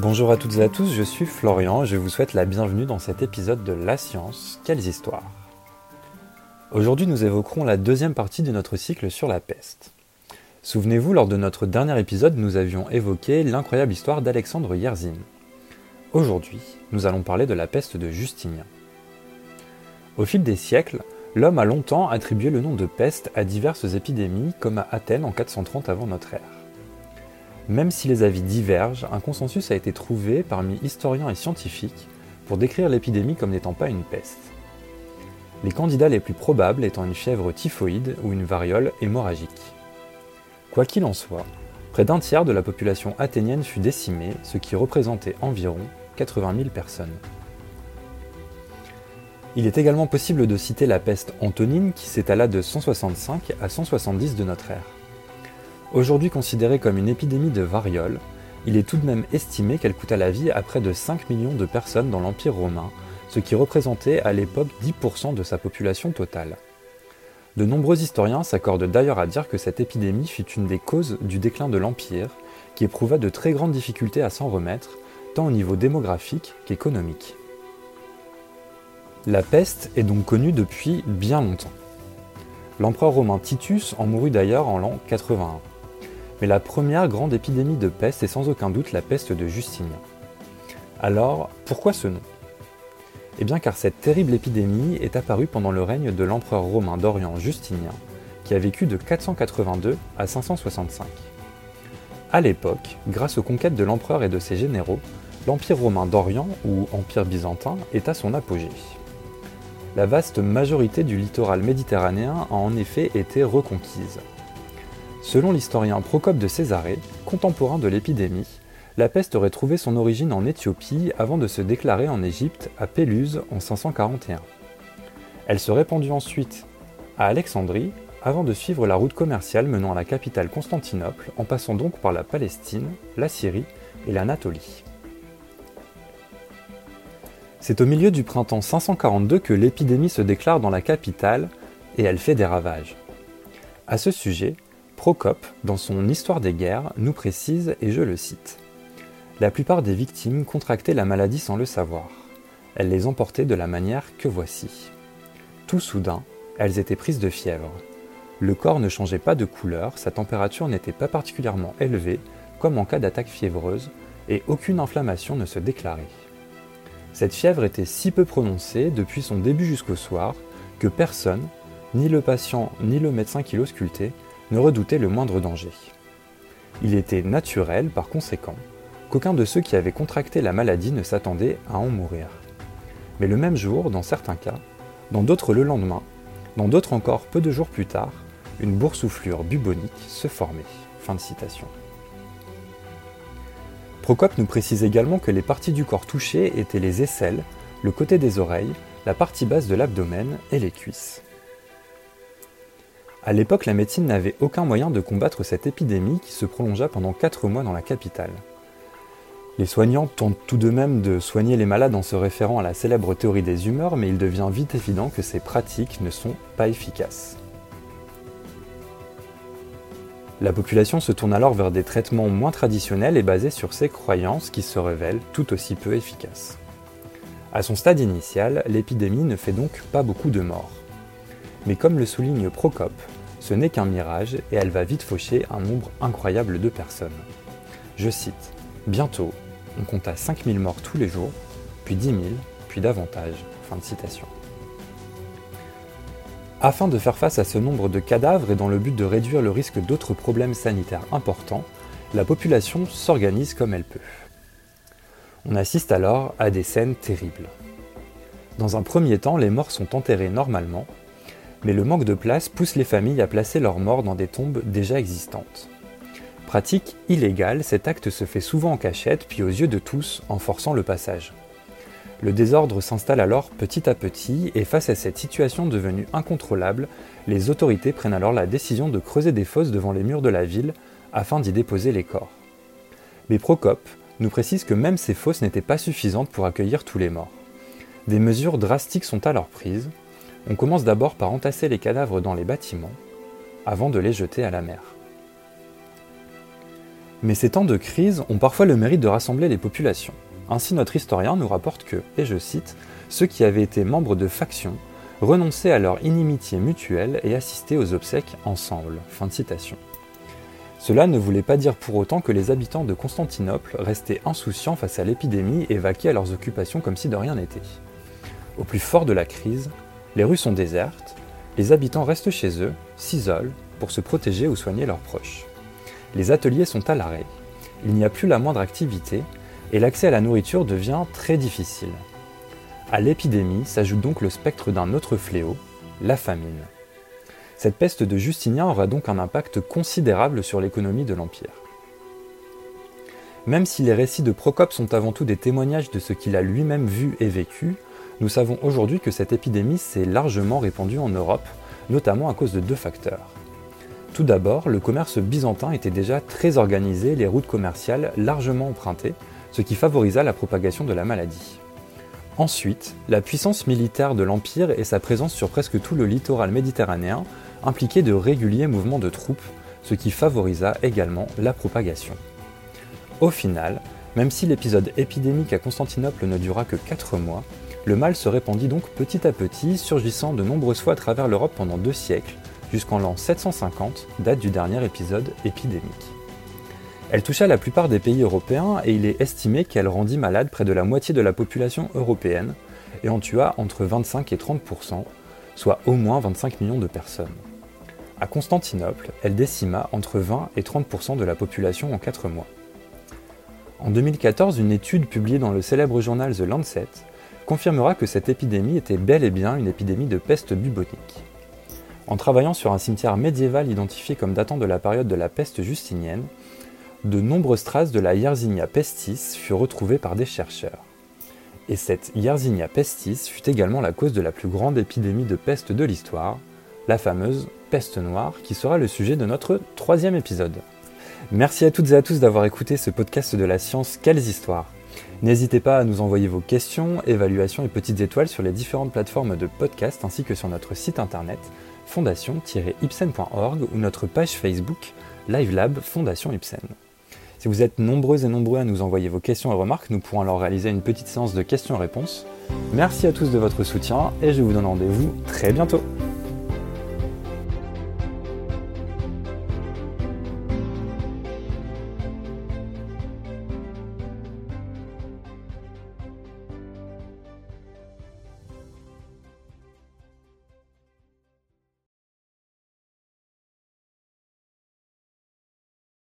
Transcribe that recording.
Bonjour à toutes et à tous, je suis Florian et je vous souhaite la bienvenue dans cet épisode de La Science, quelles histoires Aujourd'hui nous évoquerons la deuxième partie de notre cycle sur la peste. Souvenez-vous, lors de notre dernier épisode, nous avions évoqué l'incroyable histoire d'Alexandre Yerzin. Aujourd'hui, nous allons parler de la peste de Justinien. Au fil des siècles, l'homme a longtemps attribué le nom de peste à diverses épidémies comme à Athènes en 430 avant notre ère. Même si les avis divergent, un consensus a été trouvé parmi historiens et scientifiques pour décrire l'épidémie comme n'étant pas une peste. Les candidats les plus probables étant une fièvre typhoïde ou une variole hémorragique. Quoi qu'il en soit, près d'un tiers de la population athénienne fut décimée, ce qui représentait environ 80 000 personnes. Il est également possible de citer la peste antonine qui s'étala de 165 à 170 de notre ère. Aujourd'hui considérée comme une épidémie de variole, il est tout de même estimé qu'elle coûta la vie à près de 5 millions de personnes dans l'Empire romain, ce qui représentait à l'époque 10% de sa population totale. De nombreux historiens s'accordent d'ailleurs à dire que cette épidémie fut une des causes du déclin de l'Empire, qui éprouva de très grandes difficultés à s'en remettre, tant au niveau démographique qu'économique. La peste est donc connue depuis bien longtemps. L'empereur romain Titus en mourut d'ailleurs en l'an 81. Mais la première grande épidémie de peste est sans aucun doute la peste de Justinien. Alors, pourquoi ce nom? Eh bien car cette terrible épidémie est apparue pendant le règne de l'empereur romain d'Orient Justinien, qui a vécu de 482 à 565. À l'époque, grâce aux conquêtes de l'empereur et de ses généraux, l'Empire romain d'Orient, ou Empire byzantin, est à son apogée. La vaste majorité du littoral méditerranéen a en effet été reconquise. Selon l'historien Procope de Césarée, contemporain de l'épidémie, la peste aurait trouvé son origine en Éthiopie avant de se déclarer en Égypte à Péluse en 541. Elle se répandut ensuite à Alexandrie avant de suivre la route commerciale menant à la capitale Constantinople en passant donc par la Palestine, la Syrie et l'Anatolie. C'est au milieu du printemps 542 que l'épidémie se déclare dans la capitale et elle fait des ravages. À ce sujet, Procope, dans son Histoire des guerres, nous précise, et je le cite, La plupart des victimes contractaient la maladie sans le savoir. Elles les emportaient de la manière que voici. Tout soudain, elles étaient prises de fièvre. Le corps ne changeait pas de couleur, sa température n'était pas particulièrement élevée, comme en cas d'attaque fiévreuse, et aucune inflammation ne se déclarait. Cette fièvre était si peu prononcée depuis son début jusqu'au soir que personne, ni le patient ni le médecin qui l'auscultait, ne redoutait le moindre danger. Il était naturel, par conséquent, qu'aucun de ceux qui avaient contracté la maladie ne s'attendait à en mourir. Mais le même jour, dans certains cas, dans d'autres le lendemain, dans d'autres encore peu de jours plus tard, une boursouflure bubonique se formait. Procope nous précise également que les parties du corps touchées étaient les aisselles, le côté des oreilles, la partie basse de l'abdomen et les cuisses. À l'époque, la médecine n'avait aucun moyen de combattre cette épidémie qui se prolongea pendant 4 mois dans la capitale. Les soignants tentent tout de même de soigner les malades en se référant à la célèbre théorie des humeurs, mais il devient vite évident que ces pratiques ne sont pas efficaces. La population se tourne alors vers des traitements moins traditionnels et basés sur ses croyances qui se révèlent tout aussi peu efficaces. À son stade initial, l'épidémie ne fait donc pas beaucoup de morts. Mais comme le souligne Procope, ce n'est qu'un mirage et elle va vite faucher un nombre incroyable de personnes. Je cite Bientôt, on compta 5000 morts tous les jours, puis 10 000, puis davantage. Fin de citation. Afin de faire face à ce nombre de cadavres et dans le but de réduire le risque d'autres problèmes sanitaires importants, la population s'organise comme elle peut. On assiste alors à des scènes terribles. Dans un premier temps, les morts sont enterrés normalement, mais le manque de place pousse les familles à placer leurs morts dans des tombes déjà existantes. Pratique illégale, cet acte se fait souvent en cachette, puis aux yeux de tous, en forçant le passage. Le désordre s'installe alors petit à petit, et face à cette situation devenue incontrôlable, les autorités prennent alors la décision de creuser des fosses devant les murs de la ville afin d'y déposer les corps. Mais Procope nous précise que même ces fosses n'étaient pas suffisantes pour accueillir tous les morts. Des mesures drastiques sont alors prises, on commence d'abord par entasser les cadavres dans les bâtiments, avant de les jeter à la mer. Mais ces temps de crise ont parfois le mérite de rassembler les populations. Ainsi notre historien nous rapporte que, et je cite, ceux qui avaient été membres de factions renonçaient à leur inimitié mutuelle et assistaient aux obsèques ensemble. Fin de citation. Cela ne voulait pas dire pour autant que les habitants de Constantinople restaient insouciants face à l'épidémie et vaquaient à leurs occupations comme si de rien n'était. Au plus fort de la crise, les rues sont désertes, les habitants restent chez eux, s'isolent pour se protéger ou soigner leurs proches. Les ateliers sont à l'arrêt, il n'y a plus la moindre activité et l'accès à la nourriture devient très difficile. À l'épidémie s'ajoute donc le spectre d'un autre fléau, la famine. Cette peste de Justinien aura donc un impact considérable sur l'économie de l'Empire. Même si les récits de Procope sont avant tout des témoignages de ce qu'il a lui-même vu et vécu, nous savons aujourd'hui que cette épidémie s'est largement répandue en Europe, notamment à cause de deux facteurs. Tout d'abord, le commerce byzantin était déjà très organisé, les routes commerciales largement empruntées, ce qui favorisa la propagation de la maladie. Ensuite, la puissance militaire de l'Empire et sa présence sur presque tout le littoral méditerranéen impliquait de réguliers mouvements de troupes, ce qui favorisa également la propagation. Au final, même si l'épisode épidémique à Constantinople ne dura que 4 mois, le mal se répandit donc petit à petit, surgissant de nombreuses fois à travers l'Europe pendant deux siècles, jusqu'en l'an 750, date du dernier épisode épidémique. Elle toucha la plupart des pays européens et il est estimé qu'elle rendit malade près de la moitié de la population européenne et en tua entre 25 et 30% soit au moins 25 millions de personnes. À Constantinople, elle décima entre 20 et 30% de la population en 4 mois. En 2014, une étude publiée dans le célèbre journal The Lancet confirmera que cette épidémie était bel et bien une épidémie de peste bubonique. En travaillant sur un cimetière médiéval identifié comme datant de la période de la peste justinienne, de nombreuses traces de la Yersinia pestis furent retrouvées par des chercheurs. Et cette Yersinia pestis fut également la cause de la plus grande épidémie de peste de l'histoire, la fameuse peste noire, qui sera le sujet de notre troisième épisode. Merci à toutes et à tous d'avoir écouté ce podcast de la science Quelles histoires N'hésitez pas à nous envoyer vos questions, évaluations et petites étoiles sur les différentes plateformes de podcast ainsi que sur notre site internet fondation-ipsen.org ou notre page Facebook LiveLab Fondation Ipsen. Si vous êtes nombreux et nombreux à nous envoyer vos questions et remarques, nous pourrons alors réaliser une petite séance de questions-réponses. Merci à tous de votre soutien et je vous donne rendez-vous très bientôt.